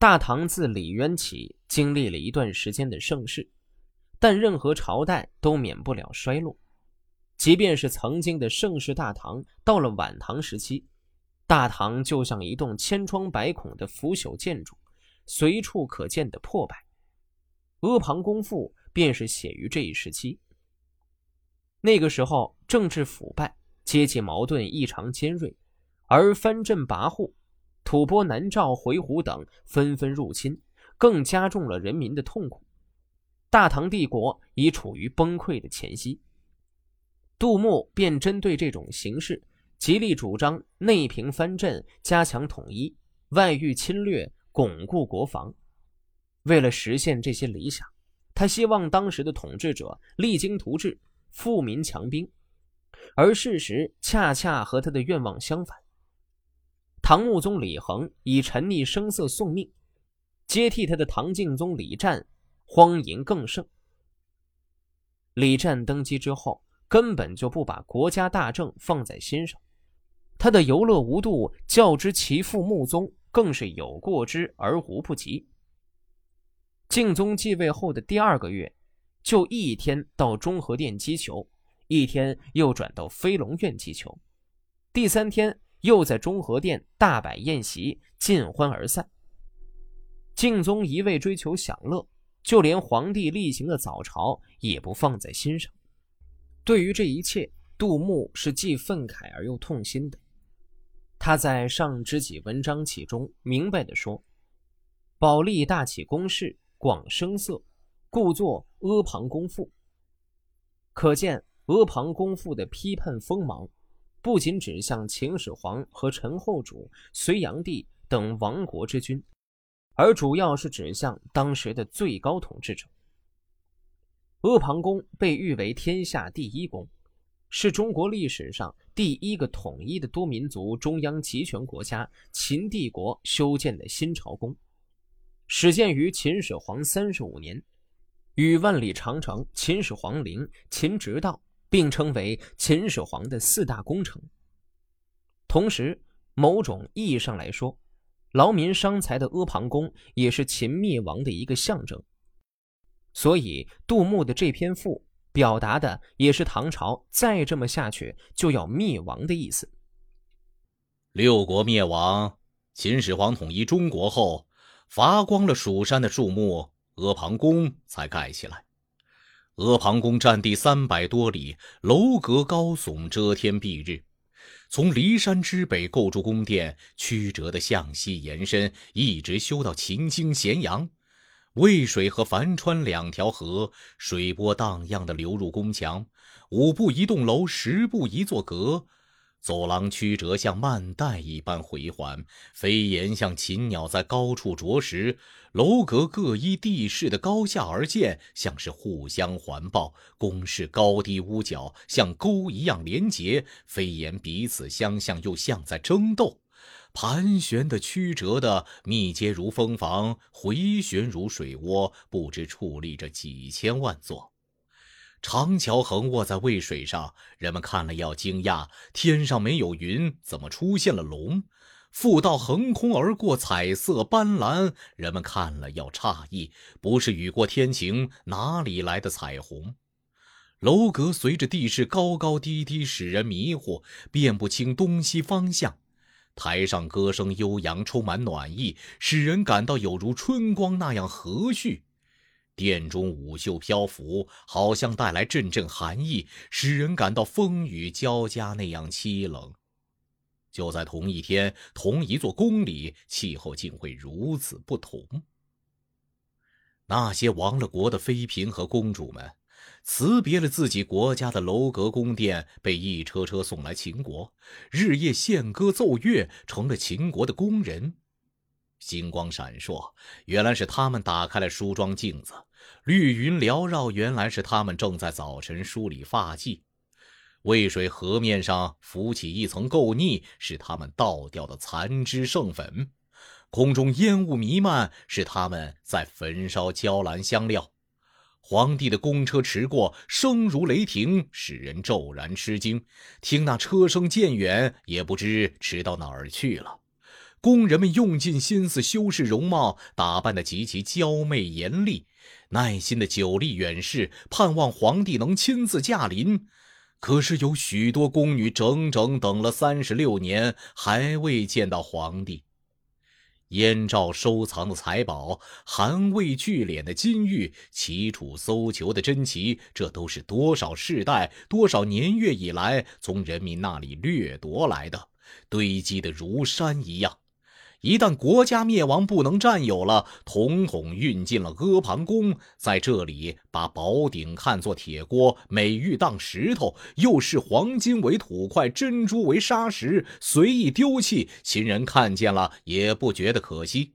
大唐自李渊起，经历了一段时间的盛世，但任何朝代都免不了衰落。即便是曾经的盛世大唐，到了晚唐时期，大唐就像一栋千疮百孔的腐朽建筑，随处可见的破败。阿房宫赋便是写于这一时期。那个时候，政治腐败，阶级矛盾异常尖锐，而藩镇跋扈、吐蕃、南诏、回鹘等纷纷入侵，更加重了人民的痛苦。大唐帝国已处于崩溃的前夕。杜牧便针对这种形势，极力主张内平藩镇，加强统一；外御侵略，巩固国防。为了实现这些理想，他希望当时的统治者励精图治。富民强兵，而事实恰恰和他的愿望相反。唐穆宗李恒以沉溺声色送命，接替他的唐敬宗李湛荒淫更盛。李湛登基之后，根本就不把国家大政放在心上，他的游乐无度，较之其父穆宗更是有过之而无不及。敬宗继位后的第二个月。就一天到中和殿击球，一天又转到飞龙院击球，第三天又在中和殿大摆宴席，尽欢而散。敬宗一味追求享乐，就连皇帝例行的早朝也不放在心上。对于这一切，杜牧是既愤慨而又痛心的。他在《上知己文章启》中明白地说：“宝历大起宫室，广声色。”故作《阿房宫赋》，可见《阿房宫赋》的批判锋芒，不仅指向秦始皇和陈后主、隋炀帝等亡国之君，而主要是指向当时的最高统治者。阿房宫被誉为天下第一宫，是中国历史上第一个统一的多民族中央集权国家秦帝国修建的新朝宫，始建于秦始皇三十五年。与万里长城、秦始皇陵、秦直道并称为秦始皇的四大工程。同时，某种意义上来说，劳民伤财的阿房宫也是秦灭亡的一个象征。所以，杜牧的这篇赋表达的也是唐朝再这么下去就要灭亡的意思。六国灭亡，秦始皇统一中国后，伐光了蜀山的树木。阿房宫才盖起来。阿房宫占地三百多里，楼阁高耸，遮天蔽日。从骊山之北构筑宫殿，曲折的向西延伸，一直修到秦京咸阳。渭水和樊川两条河，水波荡漾的流入宫墙。五步一栋楼，十步一座阁。走廊曲折，像曼带一般回环；飞檐像禽鸟在高处啄食。楼阁各依地势的高下而建，像是互相环抱；宫室高低屋角像钩一样连结，飞檐彼此相向，又像在争斗。盘旋的、曲折的、密接如蜂房，回旋如水涡，不知矗立着几千万座。长桥横卧在渭水上，人们看了要惊讶：天上没有云，怎么出现了龙？复道横空而过，彩色斑斓，人们看了要诧异：不是雨过天晴，哪里来的彩虹？楼阁随着地势高高低低，使人迷糊，辨不清东西方向。台上歌声悠扬，充满暖意，使人感到有如春光那样和煦。殿中舞袖飘拂，好像带来阵阵寒意，使人感到风雨交加那样凄冷。就在同一天，同一座宫里，气候竟会如此不同。那些亡了国的妃嫔和公主们，辞别了自己国家的楼阁宫殿，被一车车送来秦国，日夜献歌奏乐，成了秦国的宫人。星光闪烁，原来是他们打开了梳妆镜子；绿云缭绕，原来是他们正在早晨梳理发髻。渭水河面上浮起一层垢腻，是他们倒掉的残枝剩粉；空中烟雾弥漫，是他们在焚烧娇兰香料。皇帝的公车驰过，声如雷霆，使人骤然吃惊。听那车声渐远，也不知驰到哪儿去了。工人们用尽心思修饰容貌，打扮得极其娇媚艳丽，耐心的久立远视，盼望皇帝能亲自驾临。可是有许多宫女整整等了三十六年，还未见到皇帝。燕赵收藏的财宝，韩魏聚敛的金玉，齐楚搜求的珍奇，这都是多少世代、多少年月以来从人民那里掠夺来的，堆积的如山一样。一旦国家灭亡，不能占有了，统统运进了阿房宫，在这里把宝鼎看作铁锅，美玉当石头，又视黄金为土块，珍珠为砂石，随意丢弃，秦人看见了也不觉得可惜。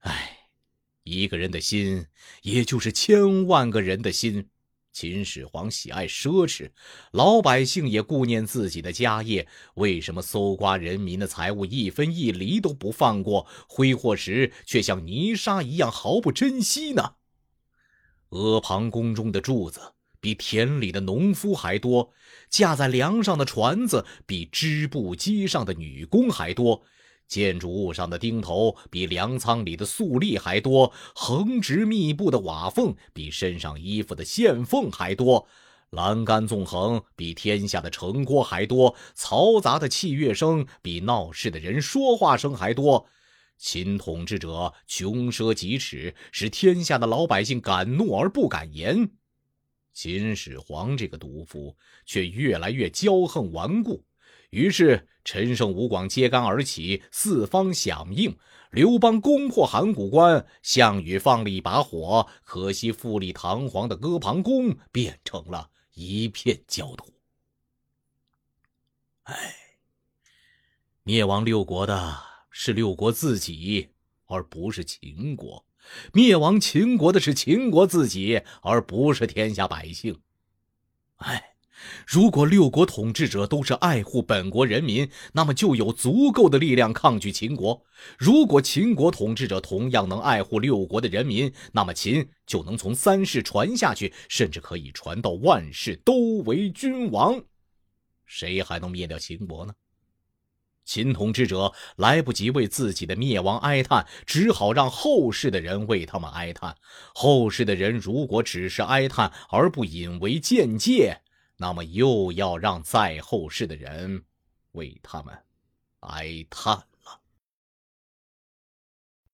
唉，一个人的心，也就是千万个人的心。秦始皇喜爱奢侈，老百姓也顾念自己的家业，为什么搜刮人民的财物一分一厘都不放过，挥霍时却像泥沙一样毫不珍惜呢？阿房宫中的柱子比田里的农夫还多，架在梁上的船子比织布机上的女工还多。建筑物上的钉头比粮仓里的粟粒还多，横直密布的瓦缝比身上衣服的线缝还多，栏杆纵横比天下的城郭还多，嘈杂的器乐声比闹市的人说话声还多。秦统治者穷奢极侈，使天下的老百姓敢怒而不敢言。秦始皇这个毒妇却越来越骄横顽固。于是，陈胜吴广揭竿而起，四方响应。刘邦攻破函谷关，项羽放了一把火，可惜富丽堂皇的阿房宫变成了一片焦土。唉，灭亡六国的是六国自己，而不是秦国；灭亡秦国的是秦国自己，而不是天下百姓。唉。如果六国统治者都是爱护本国人民，那么就有足够的力量抗拒秦国；如果秦国统治者同样能爱护六国的人民，那么秦就能从三世传下去，甚至可以传到万世都为君王。谁还能灭掉秦国呢？秦统治者来不及为自己的灭亡哀叹，只好让后世的人为他们哀叹。后世的人如果只是哀叹而不引为鉴戒，那么，又要让在后世的人为他们哀叹。